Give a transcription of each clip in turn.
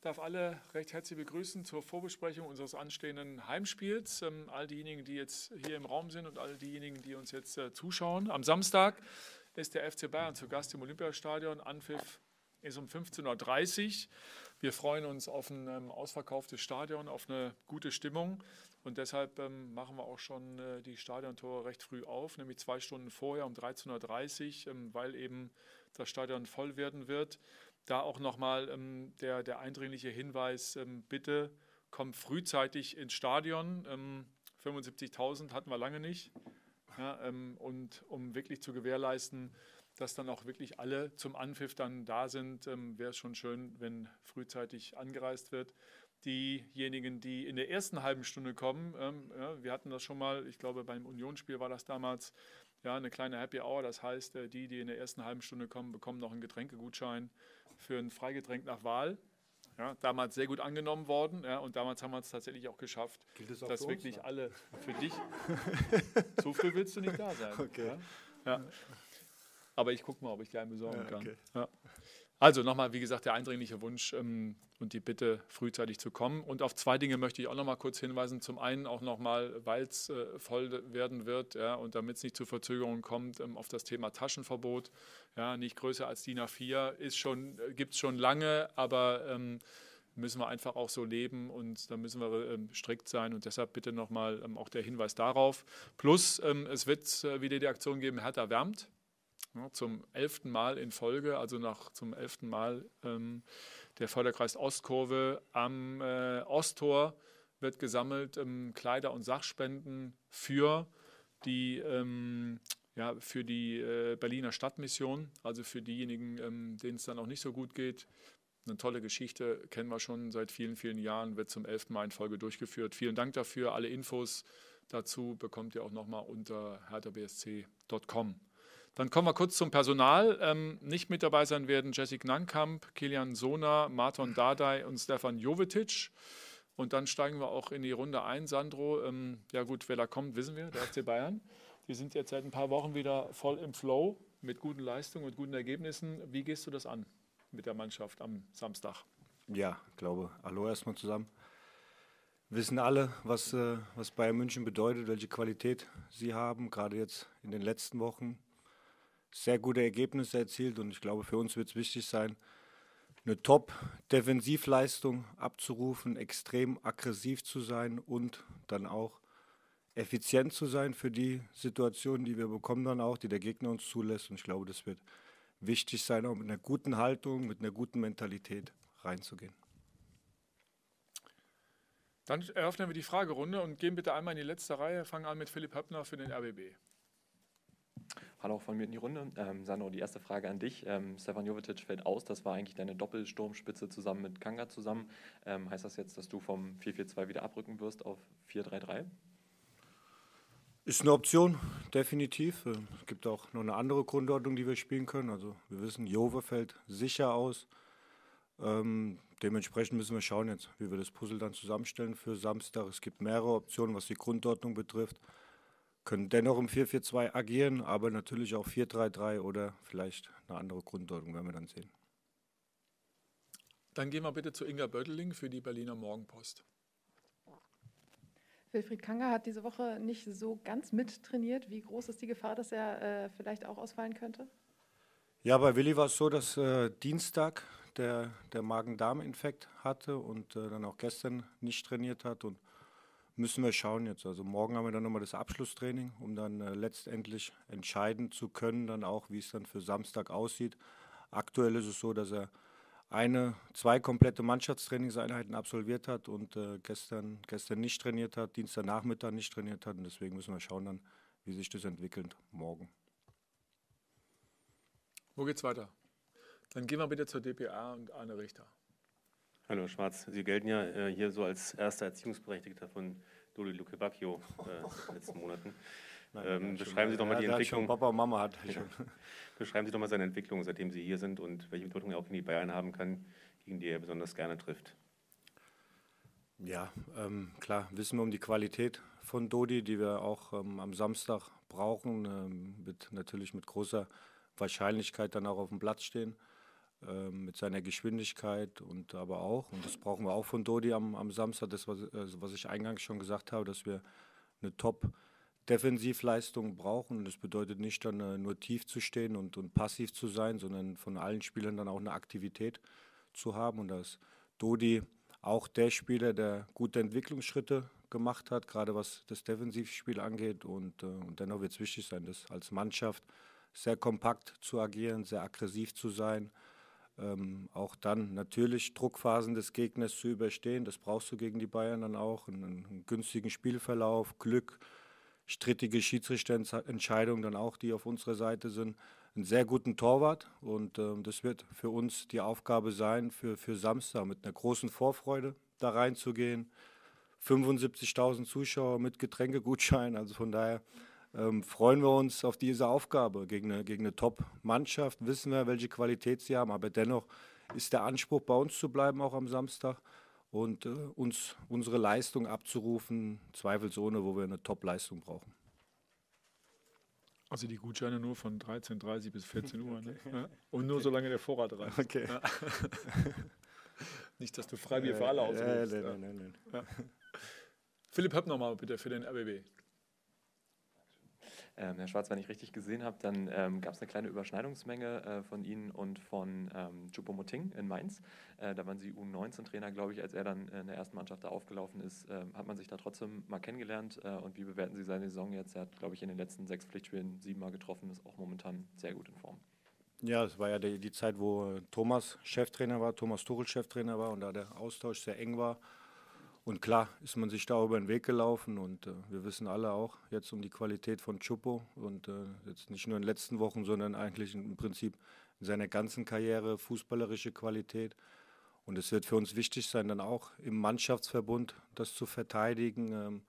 darf alle recht herzlich begrüßen zur Vorbesprechung unseres anstehenden Heimspiels. Ähm, all diejenigen, die jetzt hier im Raum sind und all diejenigen, die uns jetzt äh, zuschauen. Am Samstag ist der FC Bayern zu Gast im Olympiastadion. Anpfiff ist um 15.30 Uhr. Wir freuen uns auf ein ähm, ausverkauftes Stadion, auf eine gute Stimmung. Und deshalb ähm, machen wir auch schon äh, die Stadiontore recht früh auf, nämlich zwei Stunden vorher um 13.30 Uhr, ähm, weil eben das Stadion voll werden wird. Da auch nochmal ähm, der, der eindringliche Hinweis, ähm, bitte kommt frühzeitig ins Stadion. 75.000 ähm, hatten wir lange nicht. Ja, ähm, und um wirklich zu gewährleisten, dass dann auch wirklich alle zum Anpfiff dann da sind, ähm, wäre es schon schön, wenn frühzeitig angereist wird. Diejenigen, die in der ersten halben Stunde kommen, ähm, ja, wir hatten das schon mal, ich glaube beim Unionsspiel war das damals, ja, eine kleine Happy Hour. Das heißt, äh, die, die in der ersten halben Stunde kommen, bekommen noch einen Getränkegutschein für ein Freigetränk nach Wahl. Ja, damals sehr gut angenommen worden ja, und damals haben wir es tatsächlich auch geschafft, das dass wirklich uns, alle für dich. so früh willst du nicht da sein. Okay. Ja? Aber ich gucke mal, ob ich dir einen besorgen kann. Okay. Also nochmal, wie gesagt, der eindringliche Wunsch ähm, und die Bitte, frühzeitig zu kommen. Und auf zwei Dinge möchte ich auch nochmal kurz hinweisen. Zum einen auch nochmal, weil es äh, voll werden wird ja, und damit es nicht zu Verzögerungen kommt, ähm, auf das Thema Taschenverbot. Ja, nicht größer als DIN A4 äh, gibt es schon lange, aber ähm, müssen wir einfach auch so leben und da müssen wir ähm, strikt sein und deshalb bitte nochmal ähm, auch der Hinweis darauf. Plus, ähm, es wird äh, wieder die Aktion geben, Hertha wärmt. Zum elften Mal in Folge, also nach zum elften Mal ähm, der Förderkreis Ostkurve am äh, Osttor wird gesammelt ähm, Kleider- und Sachspenden für die, ähm, ja, für die äh, Berliner Stadtmission, also für diejenigen, ähm, denen es dann auch nicht so gut geht. Eine tolle Geschichte, kennen wir schon seit vielen, vielen Jahren, wird zum elften Mal in Folge durchgeführt. Vielen Dank dafür. Alle Infos dazu bekommt ihr auch nochmal unter herterbsc.com. Dann kommen wir kurz zum Personal. Ähm, nicht mit dabei sein werden Jessica Nankamp, Kilian Sona, Marton Dardai und Stefan Jovetic. Und dann steigen wir auch in die Runde ein. Sandro, ähm, ja gut, wer da kommt, wissen wir, der FC Bayern. Die sind jetzt seit ein paar Wochen wieder voll im Flow mit guten Leistungen und guten Ergebnissen. Wie gehst du das an mit der Mannschaft am Samstag? Ja, ich glaube, hallo erstmal zusammen. Wissen alle, was, äh, was Bayern München bedeutet, welche Qualität sie haben, gerade jetzt in den letzten Wochen sehr gute Ergebnisse erzielt und ich glaube, für uns wird es wichtig sein, eine Top-Defensivleistung abzurufen, extrem aggressiv zu sein und dann auch effizient zu sein für die Situationen, die wir bekommen, dann auch, die der Gegner uns zulässt. Und ich glaube, das wird wichtig sein, auch mit einer guten Haltung, mit einer guten Mentalität reinzugehen. Dann eröffnen wir die Fragerunde und gehen bitte einmal in die letzte Reihe. Fangen an mit Philipp Höppner für den RBB. Hallo auch von mir in die Runde. Ähm, Sandro, die erste Frage an dich. Ähm, Stefan Jovetic fällt aus. Das war eigentlich deine Doppelsturmspitze zusammen mit Kanga zusammen. Ähm, heißt das jetzt, dass du vom 4-4-2 wieder abrücken wirst auf 4-3-3? Ist eine Option, definitiv. Ähm, es gibt auch noch eine andere Grundordnung, die wir spielen können. Also wir wissen, Jove fällt sicher aus. Ähm, dementsprechend müssen wir schauen jetzt, wie wir das Puzzle dann zusammenstellen für Samstag. Es gibt mehrere Optionen, was die Grundordnung betrifft können dennoch im 4-4-2 agieren, aber natürlich auch 4-3-3 oder vielleicht eine andere Grunddeutung, werden wir dann sehen. Dann gehen wir bitte zu Inga Bötteling für die Berliner Morgenpost. Wilfried Kanga hat diese Woche nicht so ganz mittrainiert. Wie groß ist die Gefahr, dass er äh, vielleicht auch ausfallen könnte? Ja, bei Willi war es so, dass äh, Dienstag der, der Magen-Darm-Infekt hatte und äh, dann auch gestern nicht trainiert hat. Und müssen wir schauen jetzt. Also morgen haben wir dann nochmal das Abschlusstraining, um dann äh, letztendlich entscheiden zu können, dann auch, wie es dann für Samstag aussieht. Aktuell ist es so, dass er eine, zwei komplette Mannschaftstrainingseinheiten absolviert hat und äh, gestern, gestern nicht trainiert hat, Dienstagnachmittag nicht trainiert hat. Und deswegen müssen wir schauen dann, wie sich das entwickelt morgen. Wo geht's weiter? Dann gehen wir bitte zur DPA und Arne Richter. Hallo Schwarz, Sie gelten ja äh, hier so als erster Erziehungsberechtigter von Dodi Luke Bacchio äh, in den letzten Monaten. Nein, ähm, beschreiben Sie doch mal die Entwicklung. Papa und Mama hat. Ja. Beschreiben Sie doch mal seine Entwicklung, seitdem Sie hier sind und welche Bedeutung er auch in die Bayern haben kann, gegen die er besonders gerne trifft. Ja, ähm, klar, wissen wir um die Qualität von Dodi, die wir auch ähm, am Samstag brauchen, ähm, wird natürlich mit großer Wahrscheinlichkeit dann auch auf dem Platz stehen. Ähm, mit seiner Geschwindigkeit und aber auch, und das brauchen wir auch von Dodi am, am Samstag, das, was, also was ich eingangs schon gesagt habe, dass wir eine Top-Defensivleistung brauchen. Und das bedeutet nicht dann äh, nur tief zu stehen und, und passiv zu sein, sondern von allen Spielern dann auch eine Aktivität zu haben. Und da ist Dodi auch der Spieler, der gute Entwicklungsschritte gemacht hat, gerade was das Defensivspiel angeht. Und, äh, und dennoch wird es wichtig sein, das als Mannschaft sehr kompakt zu agieren, sehr aggressiv zu sein. Ähm, auch dann natürlich Druckphasen des Gegners zu überstehen. Das brauchst du gegen die Bayern dann auch. Einen, einen günstigen Spielverlauf, Glück, strittige Schiedsrichterentscheidungen dann auch, die auf unserer Seite sind. Einen sehr guten Torwart und äh, das wird für uns die Aufgabe sein, für, für Samstag mit einer großen Vorfreude da reinzugehen. 75.000 Zuschauer mit Getränkegutschein, also von daher ähm, freuen wir uns auf diese Aufgabe gegen eine, gegen eine Top-Mannschaft. Wissen wir, welche Qualität sie haben, aber dennoch ist der Anspruch, bei uns zu bleiben, auch am Samstag und äh, uns unsere Leistung abzurufen, zweifelsohne, wo wir eine Top-Leistung brauchen. Also die Gutscheine nur von 13.30 bis 14 Uhr. Ne? Und nur solange der Vorrat reicht. Okay. Ja. Nicht, dass du Freibier für alle ausrufst. Nein, nein, nein, nein. Philipp Höpp nochmal bitte für den RBB. Ähm, Herr Schwarz, wenn ich richtig gesehen habe, dann ähm, gab es eine kleine Überschneidungsmenge äh, von Ihnen und von ähm, Choupo-Moting in Mainz. Äh, da waren Sie U19-Trainer, glaube ich, als er dann in der ersten Mannschaft da aufgelaufen ist. Äh, hat man sich da trotzdem mal kennengelernt? Äh, und wie bewerten Sie seine Saison jetzt? Er hat, glaube ich, in den letzten sechs Pflichtspielen siebenmal getroffen, ist auch momentan sehr gut in Form. Ja, es war ja die, die Zeit, wo Thomas Cheftrainer war, Thomas Tuchel Cheftrainer war und da der Austausch sehr eng war. Und klar ist man sich da über den Weg gelaufen und äh, wir wissen alle auch jetzt um die Qualität von Chupo und äh, jetzt nicht nur in den letzten Wochen, sondern eigentlich im Prinzip in seiner ganzen Karriere fußballerische Qualität. Und es wird für uns wichtig sein, dann auch im Mannschaftsverbund das zu verteidigen, ähm,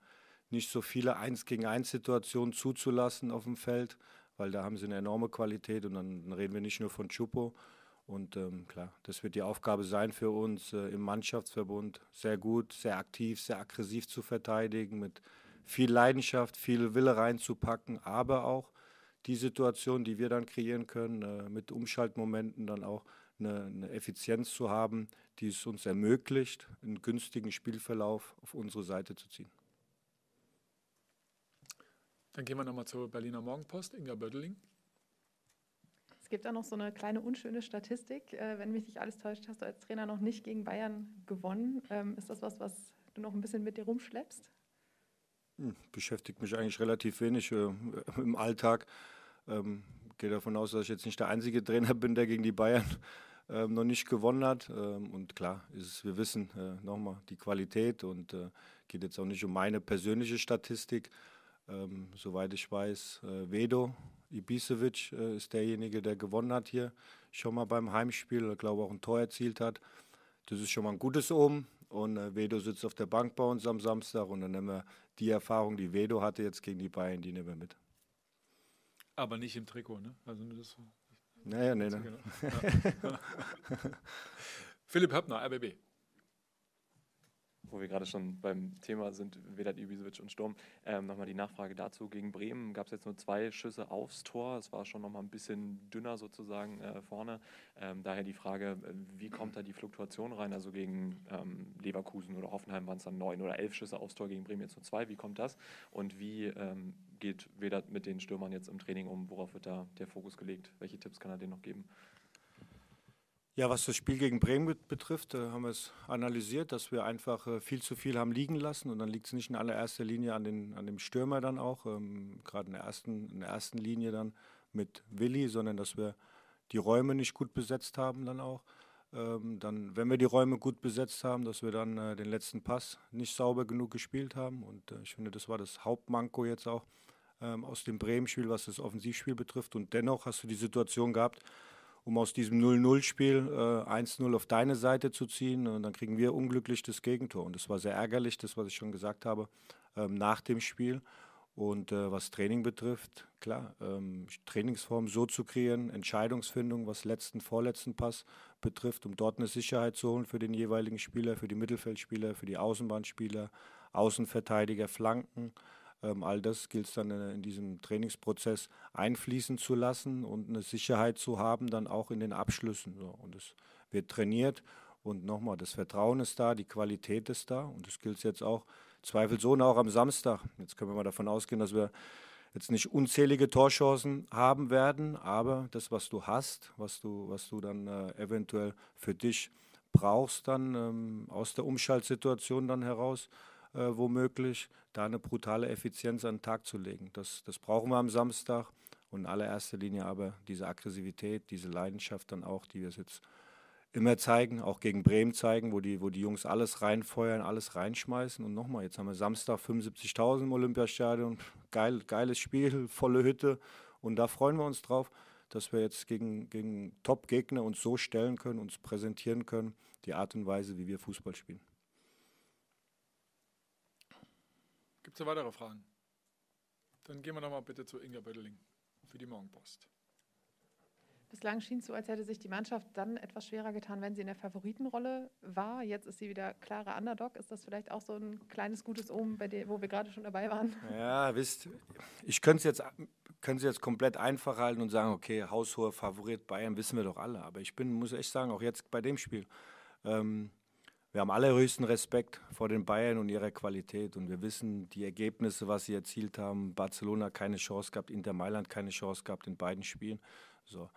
nicht so viele Eins gegen eins Situationen zuzulassen auf dem Feld, weil da haben sie eine enorme Qualität und dann, reden wir nicht nur von Chupo, und ähm, klar, das wird die Aufgabe sein für uns äh, im Mannschaftsverbund, sehr gut, sehr aktiv, sehr aggressiv zu verteidigen, mit viel Leidenschaft, viel Wille reinzupacken, aber auch die Situation, die wir dann kreieren können, äh, mit Umschaltmomenten dann auch eine, eine, Effizienz zu haben, die es uns ermöglicht, einen günstigen Spielverlauf auf unsere Seite zu ziehen. Dann gehen wir nochmal zur Berliner Morgenpost, Inga Bödeling gibt auch noch so eine kleine unschöne Statistik. Äh, wenn mich nicht alles täuscht, hast du als Trainer noch nicht gegen Bayern gewonnen. Ähm, ist das was, was du noch ein bisschen mit dir rumschleppst? Hm, beschäftigt mich eigentlich relativ wenig äh, im Alltag. Ähm, gehe davon aus, dass ich jetzt nicht der einzige Trainer bin, der gegen die Bayern ähm, noch nicht gewonnen hat. Ähm, und klar, ist, wir wissen äh, nochmal die Qualität und äh, geht jetzt auch nicht um meine persönliche Statistik. Ähm, soweit ich weiß, äh, Vedo Ibisevic äh, ist derjenige, der gewonnen hat hier schon mal beim Heimspiel, glaube auch ein Tor erzielt hat. Das ist schon mal ein gutes Omen. Und äh, Vedo sitzt auf der Bank bei uns am Samstag und dann nehmen wir die Erfahrung, die Vedo hatte jetzt gegen die Bayern, die nehmen wir mit. Aber nicht im Trikot, ne? Also das. Naja, nee, ne. Ja. Philipp Höppner, RBB wo wir gerade schon beim Thema sind, Vedat Ibisevic und Sturm, ähm, nochmal die Nachfrage dazu. Gegen Bremen gab es jetzt nur zwei Schüsse aufs Tor. Es war schon nochmal ein bisschen dünner sozusagen äh, vorne. Ähm, daher die Frage, wie kommt da die Fluktuation rein? Also gegen ähm, Leverkusen oder Hoffenheim waren es dann neun oder elf Schüsse aufs Tor, gegen Bremen jetzt nur zwei. Wie kommt das? Und wie ähm, geht Vedat mit den Stürmern jetzt im Training um? Worauf wird da der Fokus gelegt? Welche Tipps kann er denen noch geben? Ja, was das Spiel gegen Bremen betrifft, äh, haben wir es analysiert, dass wir einfach äh, viel zu viel haben liegen lassen. Und dann liegt es nicht in allererster Linie an, den, an dem Stürmer dann auch, ähm, gerade in, der ersten, in der ersten Linie dann mit Willi, sondern dass wir die Räume nicht gut besetzt haben dann auch. Ähm, dann, wenn wir die Räume gut besetzt haben, dass wir dann äh, den letzten Pass nicht sauber genug gespielt haben. Und äh, ich finde, das war das Hauptmanko jetzt auch ähm, aus dem Bremen-Spiel, was das Offensivspiel betrifft. Und dennoch hast du die Situation gehabt, um aus diesem 0-0-Spiel äh, 1-0 auf deine Seite zu ziehen. Und dann kriegen wir unglücklich das Gegentor. Und das war sehr ärgerlich, das, was ich schon gesagt habe, ähm, nach dem Spiel. Und äh, was Training betrifft, klar, ähm, Trainingsform so zu kreieren, Entscheidungsfindung, was letzten, vorletzten Pass betrifft, um dort eine Sicherheit zu holen für den jeweiligen Spieler, für die Mittelfeldspieler, für die Außenbahnspieler, Außenverteidiger, Flanken. Ähm, all das gilt es dann in, in diesem Trainingsprozess einfließen zu lassen und eine Sicherheit zu haben, dann auch in den Abschlüssen. So. Und es wird trainiert und nochmal, das Vertrauen ist da, die Qualität ist da und das gilt es jetzt auch zweifelsohne auch am Samstag. Jetzt können wir mal davon ausgehen, dass wir jetzt nicht unzählige Torchancen haben werden, aber das, was du hast, was du, was du dann äh, eventuell für dich brauchst, dann ähm, aus der Umschaltsituation dann heraus, äh, womöglich, da eine brutale Effizienz an den Tag zu legen. Das, das brauchen wir am Samstag und in allererster Linie aber diese Aggressivität, diese Leidenschaft dann auch, die wir jetzt immer zeigen, auch gegen Bremen zeigen, wo die, wo die Jungs alles reinfeuern, alles reinschmeißen. Und nochmal, jetzt haben wir Samstag 75.000 im Olympiastadion. Geil, geiles Spiel, volle Hütte. Und da freuen wir uns drauf, dass wir jetzt gegen, gegen Top-Gegner uns so stellen können, uns präsentieren können, die Art und Weise, wie wir Fußball spielen. Gibt es weitere Fragen? Dann gehen wir nochmal bitte zu Inga Bödeling für die Morgenpost. Bislang schien es so, als hätte sich die Mannschaft dann etwas schwerer getan, wenn sie in der Favoritenrolle war. Jetzt ist sie wieder klarer Underdog. Ist das vielleicht auch so ein kleines gutes Omen, bei dem, wo wir gerade schon dabei waren? Ja, wisst, ich könnte es jetzt, könnte jetzt komplett einfach halten und sagen, okay, haushoher Favorit Bayern wissen wir doch alle. Aber ich bin, muss echt sagen, auch jetzt bei dem Spiel, ähm, wir haben allerhöchsten Respekt vor den Bayern und ihrer Qualität. Und wir wissen die Ergebnisse, was sie erzielt haben. Barcelona keine Chance gehabt, Inter Mailand keine Chance gehabt in beiden Spielen. So.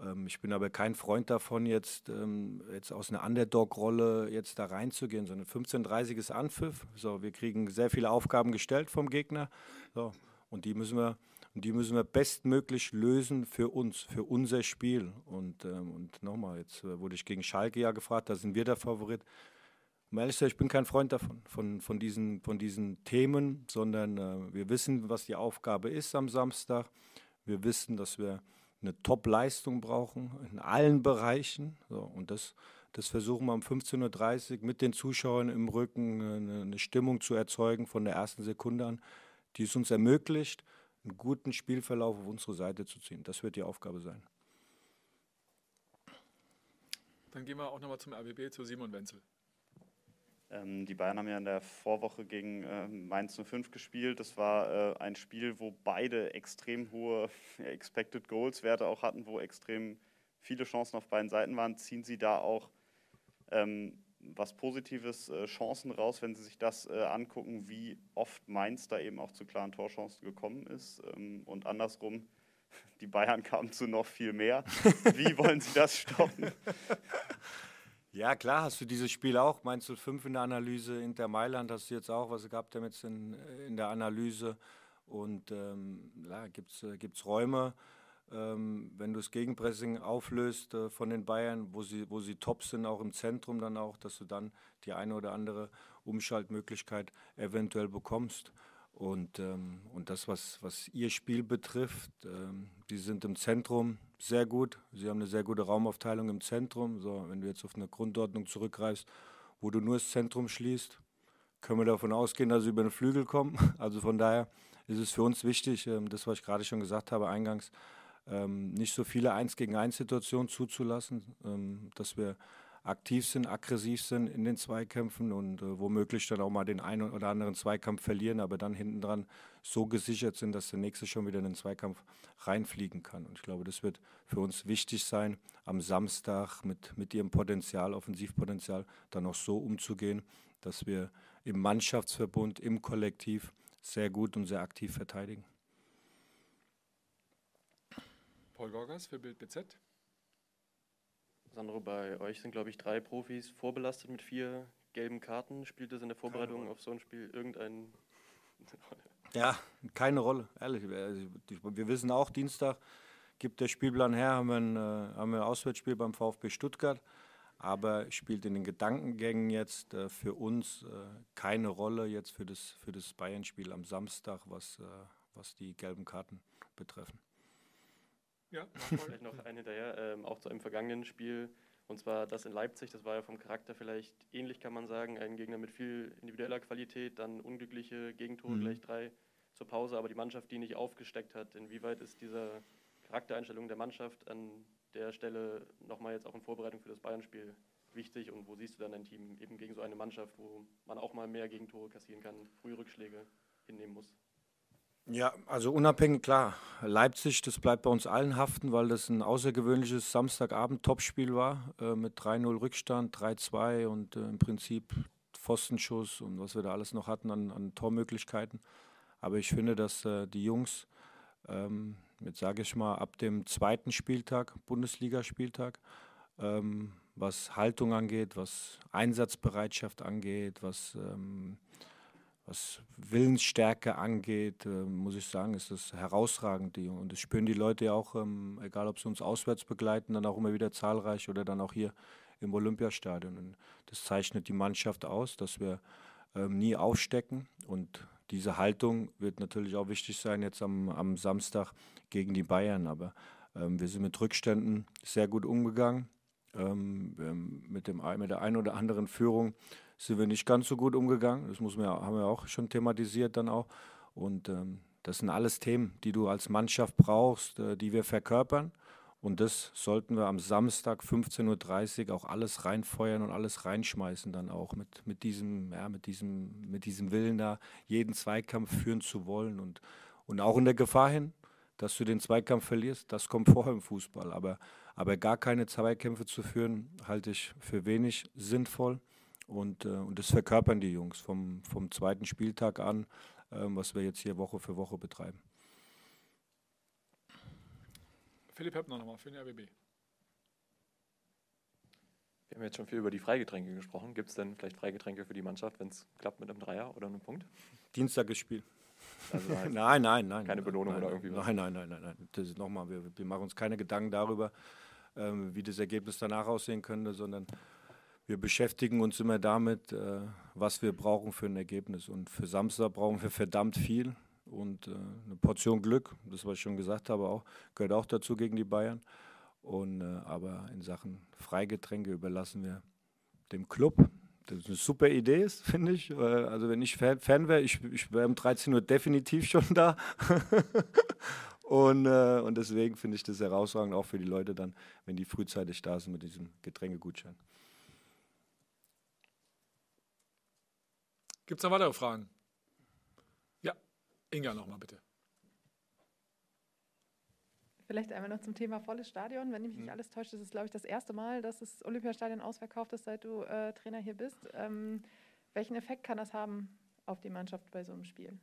Ähm, ich bin aber kein Freund davon, jetzt, ähm, jetzt aus einer Underdog-Rolle jetzt da reinzugehen, sondern 15:30 ist Anpfiff. So, wir kriegen sehr viele Aufgaben gestellt vom Gegner. So, und die müssen wir, und die müssen wir bestmöglich lösen für uns, für unser Spiel. Und, ähm, und nochmal, jetzt äh, wurde ich gegen Schalke ja gefragt, da sind wir der Favorit. Um ehrlich zu sein, ich bin kein Freund davon, von, von, diesen, von diesen Themen, sondern äh, wir wissen, was die Aufgabe ist am Samstag. Wir wissen, dass wir eine Top-Leistung brauchen in allen Bereichen. So, und das, das versuchen wir um 15.30 Uhr mit den Zuschauern im Rücken eine, eine Stimmung zu erzeugen von der ersten Sekunde an, die es uns ermöglicht, einen guten Spielverlauf auf unsere Seite zu ziehen. Das wird die Aufgabe sein. Dann gehen wir auch nochmal zum RBB, zu Simon Wenzel. Ähm, die Bayern haben ja in der Vorwoche gegen äh, Mainz 05 gespielt. Das war äh, ein Spiel, wo beide extrem hohe Expected Goals Werte auch hatten, wo extrem viele Chancen auf beiden Seiten waren. Ziehen Sie da auch ähm, was Positives, äh, Chancen raus, wenn Sie sich das äh, angucken, wie oft Mainz da eben auch zu klaren Torchancen gekommen ist? Ähm, und andersrum, die Bayern kamen zu noch viel mehr. Wie wollen Sie das stoppen? Ja, klar, hast du dieses Spiel auch. Meinst du fünf in der Analyse? Inter Mailand hast du jetzt auch, was gehabt jetzt in, in der Analyse. Und ähm, gibt es äh, Räume, ähm, wenn du das Gegenpressing auflöst äh, von den Bayern, wo sie, wo sie top sind, auch im Zentrum dann auch, dass du dann die eine oder andere Umschaltmöglichkeit eventuell bekommst. Und, ähm, und das, was, was ihr Spiel betrifft, ähm, die sind im Zentrum sehr gut. Sie haben eine sehr gute Raumaufteilung im Zentrum. So, wenn du jetzt auf eine Grundordnung zurückgreifst, wo du nur das Zentrum schließt, können wir davon ausgehen, dass sie über den Flügel kommen. Also von daher ist es für uns wichtig, ähm, das, was ich gerade schon gesagt habe eingangs, ähm, nicht so viele Eins gegen eins Situationen zuzulassen, ähm, dass wir aktiv sind, aggressiv sind in den Zweikämpfen und äh, womöglich dann auch mal den einen oder anderen Zweikampf verlieren, aber dann hinten dran so gesichert sind, dass der nächste schon wieder in den Zweikampf reinfliegen kann. Und ich glaube, das wird für uns wichtig sein, am Samstag mit, mit ihrem Potenzial, Offensivpotenzial, dann auch so umzugehen, dass wir im Mannschaftsverbund, im Kollektiv sehr gut und sehr aktiv verteidigen. Paul Gorgas für Bild BZ. Sandro, bei euch sind, glaube ich, drei Profis vorbelastet mit vier gelben Karten. Spielt das in der Vorbereitung auf so ein Spiel irgendeine Rolle? Ja, keine Rolle, ehrlich. Also, wir wissen auch, Dienstag gibt der Spielplan her, haben wir ein, äh, haben wir ein Auswärtsspiel beim VfB Stuttgart, aber spielt in den Gedankengängen jetzt äh, für uns äh, keine Rolle jetzt für das, für das Bayern-Spiel am Samstag, was, was die gelben Karten betreffen. Ja, vielleicht noch eine hinterher, ähm, auch zu einem vergangenen Spiel. Und zwar das in Leipzig, das war ja vom Charakter vielleicht ähnlich, kann man sagen. Ein Gegner mit viel individueller Qualität, dann unglückliche Gegentore, mhm. gleich drei zur Pause, aber die Mannschaft, die nicht aufgesteckt hat. Inwieweit ist diese Charaktereinstellung der Mannschaft an der Stelle nochmal jetzt auch in Vorbereitung für das Bayern-Spiel wichtig? Und wo siehst du dann dein Team eben gegen so eine Mannschaft, wo man auch mal mehr Gegentore kassieren kann, frühe Rückschläge hinnehmen muss? Ja, also unabhängig, klar. Leipzig, das bleibt bei uns allen haften, weil das ein außergewöhnliches Samstagabend-Topspiel war äh, mit 3-0 Rückstand, 3-2 und äh, im Prinzip Pfostenschuss und was wir da alles noch hatten an, an Tormöglichkeiten. Aber ich finde, dass äh, die Jungs, ähm, jetzt sage ich mal, ab dem zweiten Spieltag, Bundesligaspieltag, ähm, was Haltung angeht, was Einsatzbereitschaft angeht, was ähm, was Willensstärke angeht, äh, muss ich sagen, ist das herausragend. Und das spüren die Leute ja auch, ähm, egal ob sie uns auswärts begleiten, dann auch immer wieder zahlreich oder dann auch hier im Olympiastadion. Und das zeichnet die Mannschaft aus, dass wir ähm, nie aufstecken. Und diese Haltung wird natürlich auch wichtig sein jetzt am, am Samstag gegen die Bayern. Aber ähm, wir sind mit Rückständen sehr gut umgegangen. Ähm, mit, dem, mit der einen oder anderen Führung sind wir nicht ganz so gut umgegangen. Das muss man, haben wir auch schon thematisiert dann auch. Und ähm, das sind alles Themen, die du als Mannschaft brauchst, äh, die wir verkörpern. Und das sollten wir am Samstag 15.30 Uhr auch alles reinfeuern und alles reinschmeißen, dann auch mit, mit, diesem, ja, mit, diesem, mit diesem Willen da, jeden Zweikampf führen zu wollen. Und, und auch in der Gefahr hin, dass du den Zweikampf verlierst, das kommt vorher im Fußball. Aber, aber gar keine Zweikämpfe zu führen, halte ich für wenig sinnvoll. Und, äh, und das verkörpern die Jungs vom, vom zweiten Spieltag an, äh, was wir jetzt hier Woche für Woche betreiben. Philipp Heppner nochmal für den RBB. Wir haben jetzt schon viel über die Freigetränke gesprochen. Gibt es denn vielleicht Freigetränke für die Mannschaft, wenn es klappt mit einem Dreier oder einem Punkt? Dienstag ist Spiel. Also nein, nein, nein. Keine Belohnung nein, oder irgendwie was? Nein, nein, nein, nein. nein. Das ist nochmal, wir, wir machen uns keine Gedanken darüber, wie das Ergebnis danach aussehen könnte, sondern wir beschäftigen uns immer damit, äh, was wir brauchen für ein Ergebnis. Und für Samstag brauchen wir verdammt viel und äh, eine Portion Glück, das was ich schon gesagt habe, auch, gehört auch dazu gegen die Bayern. Und, äh, aber in Sachen Freigetränke überlassen wir dem Club. Das ist eine super Idee, finde ich. Also wenn ich Fan, Fan wäre, ich, ich wäre um 13 Uhr definitiv schon da. und, äh, und deswegen finde ich das herausragend, auch für die Leute dann, wenn die frühzeitig da sind mit diesem Getränkegutschein. Gibt es noch weitere Fragen? Ja, Inga nochmal bitte. Vielleicht einmal noch zum Thema volles Stadion. Wenn ich mich nicht mhm. alles täusche, das ist, glaube ich, das erste Mal, dass das Olympiastadion ausverkauft ist, seit du äh, Trainer hier bist. Ähm, welchen Effekt kann das haben auf die Mannschaft bei so einem Spiel?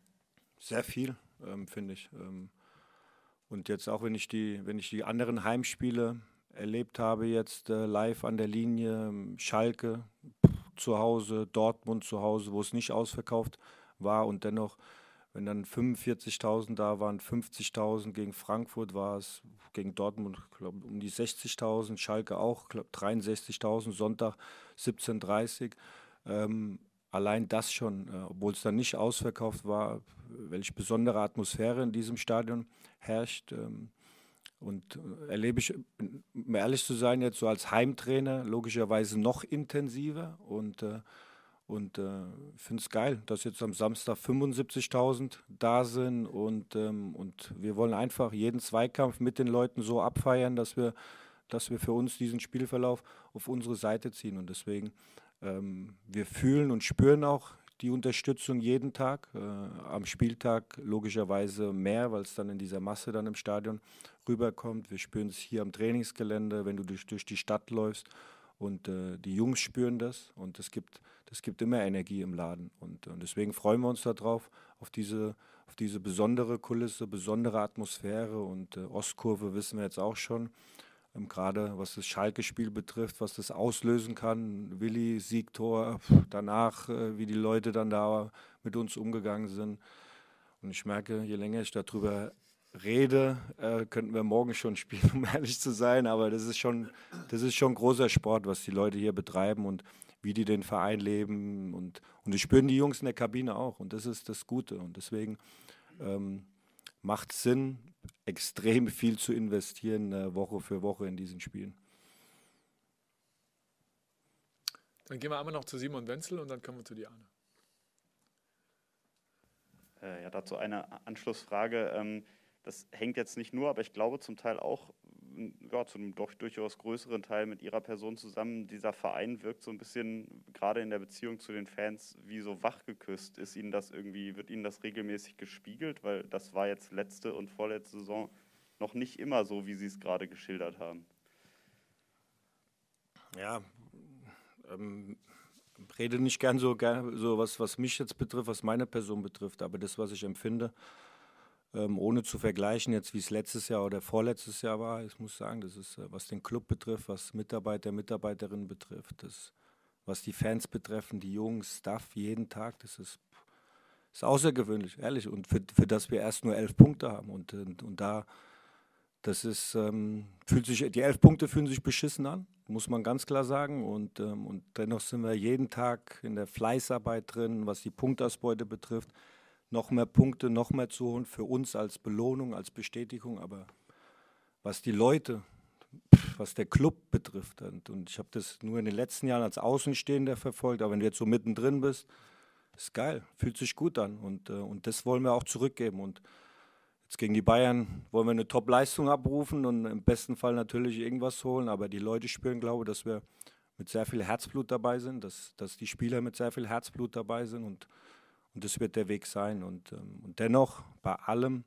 Sehr viel, ähm, finde ich. Ähm, und jetzt auch, wenn ich die, wenn ich die anderen Heimspiele erlebt habe, jetzt äh, live an der Linie, ähm, Schalke, zu Hause, Dortmund zu Hause, wo es nicht ausverkauft war und dennoch, wenn dann 45.000 da waren, 50.000 gegen Frankfurt war es, gegen Dortmund glaub, um die 60.000, Schalke auch, 63.000, Sonntag 17.30 ähm, allein das schon, äh, obwohl es dann nicht ausverkauft war, welche besondere Atmosphäre in diesem Stadion herrscht. Ähm, und äh, erlebe ich, um ehrlich zu sein, jetzt so als Heimtrainer logischerweise noch intensiver und, äh, und finde es geil, dass jetzt am Samstag 75.000 da sind und, ähm, und wir wollen einfach jeden Zweikampf mit den Leuten so abfeiern, dass wir, dass wir für uns diesen Spielverlauf auf unsere Seite ziehen und deswegen ähm, wir fühlen und spüren auch die Unterstützung jeden Tag. Äh, am Spieltag logischerweise mehr, weil es dann in dieser Masse dann im Stadion rüberkommt. Wir spüren es hier am Trainingsgelände, wenn du durch, durch die Stadt läufst. Und äh, die Jungs spüren das und es gibt, gibt immer Energie im Laden. Und, und deswegen freuen wir uns darauf, auf diese, auf diese besondere Kulisse, besondere Atmosphäre. Und äh, Ostkurve wissen wir jetzt auch schon, ähm, gerade was das Schalke-Spiel betrifft, was das auslösen kann. Willi, Siegtor, danach, äh, wie die Leute dann da mit uns umgegangen sind. Und ich merke, je länger ich darüber rede, äh, könnten wir morgen schon spielen, um ehrlich zu sein. Aber das ist schon, das ist schon großer Sport, was die Leute hier betreiben und wie die den Verein leben. Und, und das spüren die Jungs in der Kabine auch. Und das ist das Gute. Und deswegen ähm, macht es Sinn, extrem viel zu investieren, äh, Woche für Woche in diesen Spielen. Dann gehen wir einmal noch zu Simon Wenzel und dann kommen wir zu Diane. Äh, ja, dazu eine Anschlussfrage. Ähm, das hängt jetzt nicht nur, aber ich glaube zum Teil auch ja, zu einem doch durchaus größeren Teil mit ihrer Person zusammen. Dieser Verein wirkt so ein bisschen, gerade in der Beziehung zu den Fans, wie so wachgeküsst. Ist Ihnen das irgendwie, wird Ihnen das regelmäßig gespiegelt? Weil das war jetzt letzte und vorletzte Saison noch nicht immer so, wie Sie es gerade geschildert haben. Ja, ähm, rede nicht gern so, so was, was mich jetzt betrifft, was meine Person betrifft, aber das, was ich empfinde, ähm, ohne zu vergleichen, jetzt wie es letztes Jahr oder vorletztes Jahr war, ich muss sagen, das ist, äh, was den Club betrifft, was Mitarbeiter, Mitarbeiterinnen betrifft, das, was die Fans betreffen, die Jungs, Staff, jeden Tag, das ist, ist außergewöhnlich, ehrlich. Und für, für das wir erst nur elf Punkte haben. Und, und, und da, das ist, ähm, fühlt sich, die elf Punkte fühlen sich beschissen an, muss man ganz klar sagen. Und, ähm, und dennoch sind wir jeden Tag in der Fleißarbeit drin, was die Punktausbeute betrifft noch mehr Punkte, noch mehr zu holen für uns als Belohnung, als Bestätigung. Aber was die Leute, was der Club betrifft, und, und ich habe das nur in den letzten Jahren als Außenstehender verfolgt, aber wenn du jetzt so mittendrin bist, ist geil, fühlt sich gut an. Und, äh, und das wollen wir auch zurückgeben. Und jetzt gegen die Bayern wollen wir eine Top-Leistung abrufen und im besten Fall natürlich irgendwas holen. Aber die Leute spüren, glaube ich, dass wir mit sehr viel Herzblut dabei sind, dass, dass die Spieler mit sehr viel Herzblut dabei sind. Und und das wird der Weg sein. Und, ähm, und dennoch, bei allem,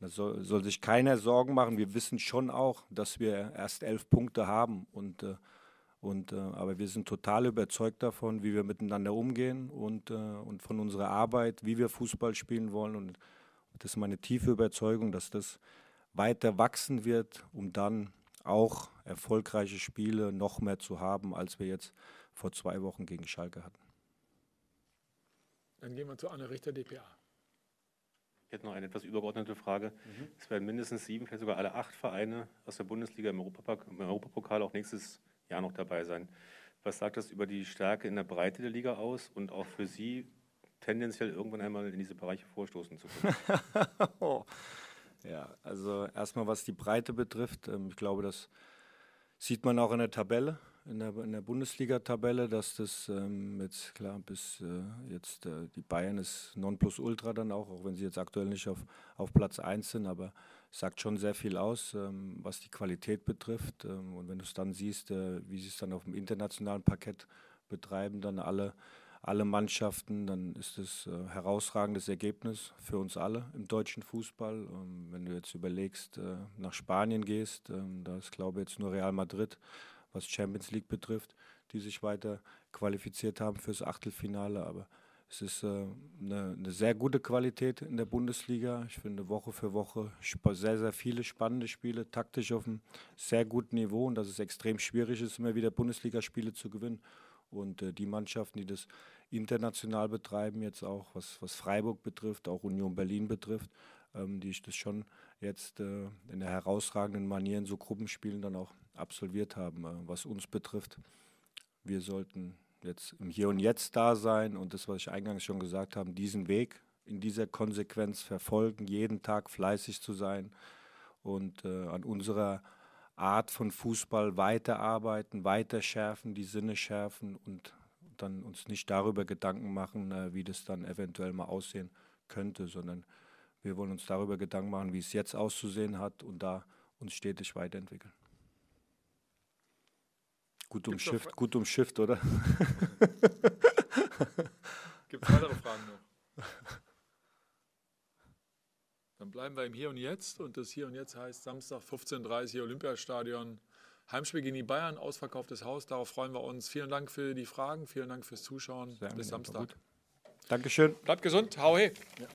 da soll, soll, sich keiner Sorgen machen. Wir wissen schon auch, dass wir erst elf Punkte haben. Und, äh, und, äh, aber wir sind total überzeugt davon, wie wir miteinander umgehen und, äh, und von unserer Arbeit, wie wir Fußball spielen wollen. Und das ist meine tiefe Überzeugung, dass das weiter wachsen wird, um dann auch erfolgreiche Spiele noch mehr zu haben, als wir jetzt vor zwei Wochen gegen Schalke hatten. Dann gehen wir zu Anne Richter, DPA. Ich hätte noch eine etwas übergeordnete Frage. Mhm. Es werden mindestens sieben, vielleicht sogar alle acht Vereine aus der Bundesliga im, im Europapokal auch nächstes Jahr noch dabei sein. Was sagt das über die Stärke in der Breite der Liga aus und auch für Sie tendenziell irgendwann einmal in diese Bereiche vorstoßen zu können? oh. Ja, also erstmal was die Breite betrifft, ähm, ich glaube, das sieht man auch in der Tabelle in der, in der Bundesliga-Tabelle, dass das ähm, jetzt klar bis äh, jetzt äh, die Bayern ist Nonplusultra dann auch, auch wenn sie jetzt aktuell nicht auf, auf Platz 1 sind, aber sagt schon sehr viel aus, ähm, was die Qualität betrifft. Ähm, und wenn du es dann siehst, äh, wie sie es dann auf dem internationalen Parkett betreiben, dann alle, alle Mannschaften, dann ist es ein äh, herausragendes Ergebnis für uns alle im deutschen Fußball. Ähm, wenn du jetzt überlegst, äh, nach Spanien gehst, ähm, da ist glaube ich jetzt nur Real Madrid was Champions League betrifft, die sich weiter qualifiziert haben fürs Achtelfinale. Aber es ist äh, eine, eine, sehr gute Qualität in der Bundesliga. Ich finde Woche für Woche sehr, sehr viele spannende Spiele, taktisch auf einem sehr guten Niveau und dass es extrem schwierig ist, immer wieder Bundesligaspiele zu gewinnen. Und äh, die Mannschaften, die das international betreiben, jetzt auch was, was Freiburg betrifft, auch Union Berlin betrifft, ähm, die ich das schon jetzt äh, in der herausragenden Manier in so Gruppenspielen dann auch absolviert haben. Äh, was uns betrifft, wir sollten jetzt im Hier und Jetzt da sein und das, was ich eingangs schon gesagt habe, diesen Weg in dieser Konsequenz verfolgen, jeden Tag fleißig zu sein und äh, an unserer Art von Fußball weiterarbeiten, weiter schärfen, die Sinne schärfen und dann uns nicht darüber Gedanken machen, äh, wie das dann eventuell mal aussehen könnte, sondern wir wollen uns darüber Gedanken machen, wie es jetzt auszusehen hat und da uns stetig weiterentwickeln. Gut umschifft, gut umschifft, oder? Gibt es weitere Fragen noch? Dann bleiben wir im Hier und Jetzt. Und das Hier und Jetzt heißt Samstag 15.30 Uhr Olympiastadion. Heimspiel gegen die Bayern, ausverkauftes Haus. Darauf freuen wir uns. Vielen Dank für die Fragen, vielen Dank fürs Zuschauen. Sehr Bis Samstag. Dankeschön. Bleibt gesund. Hau he. Ja.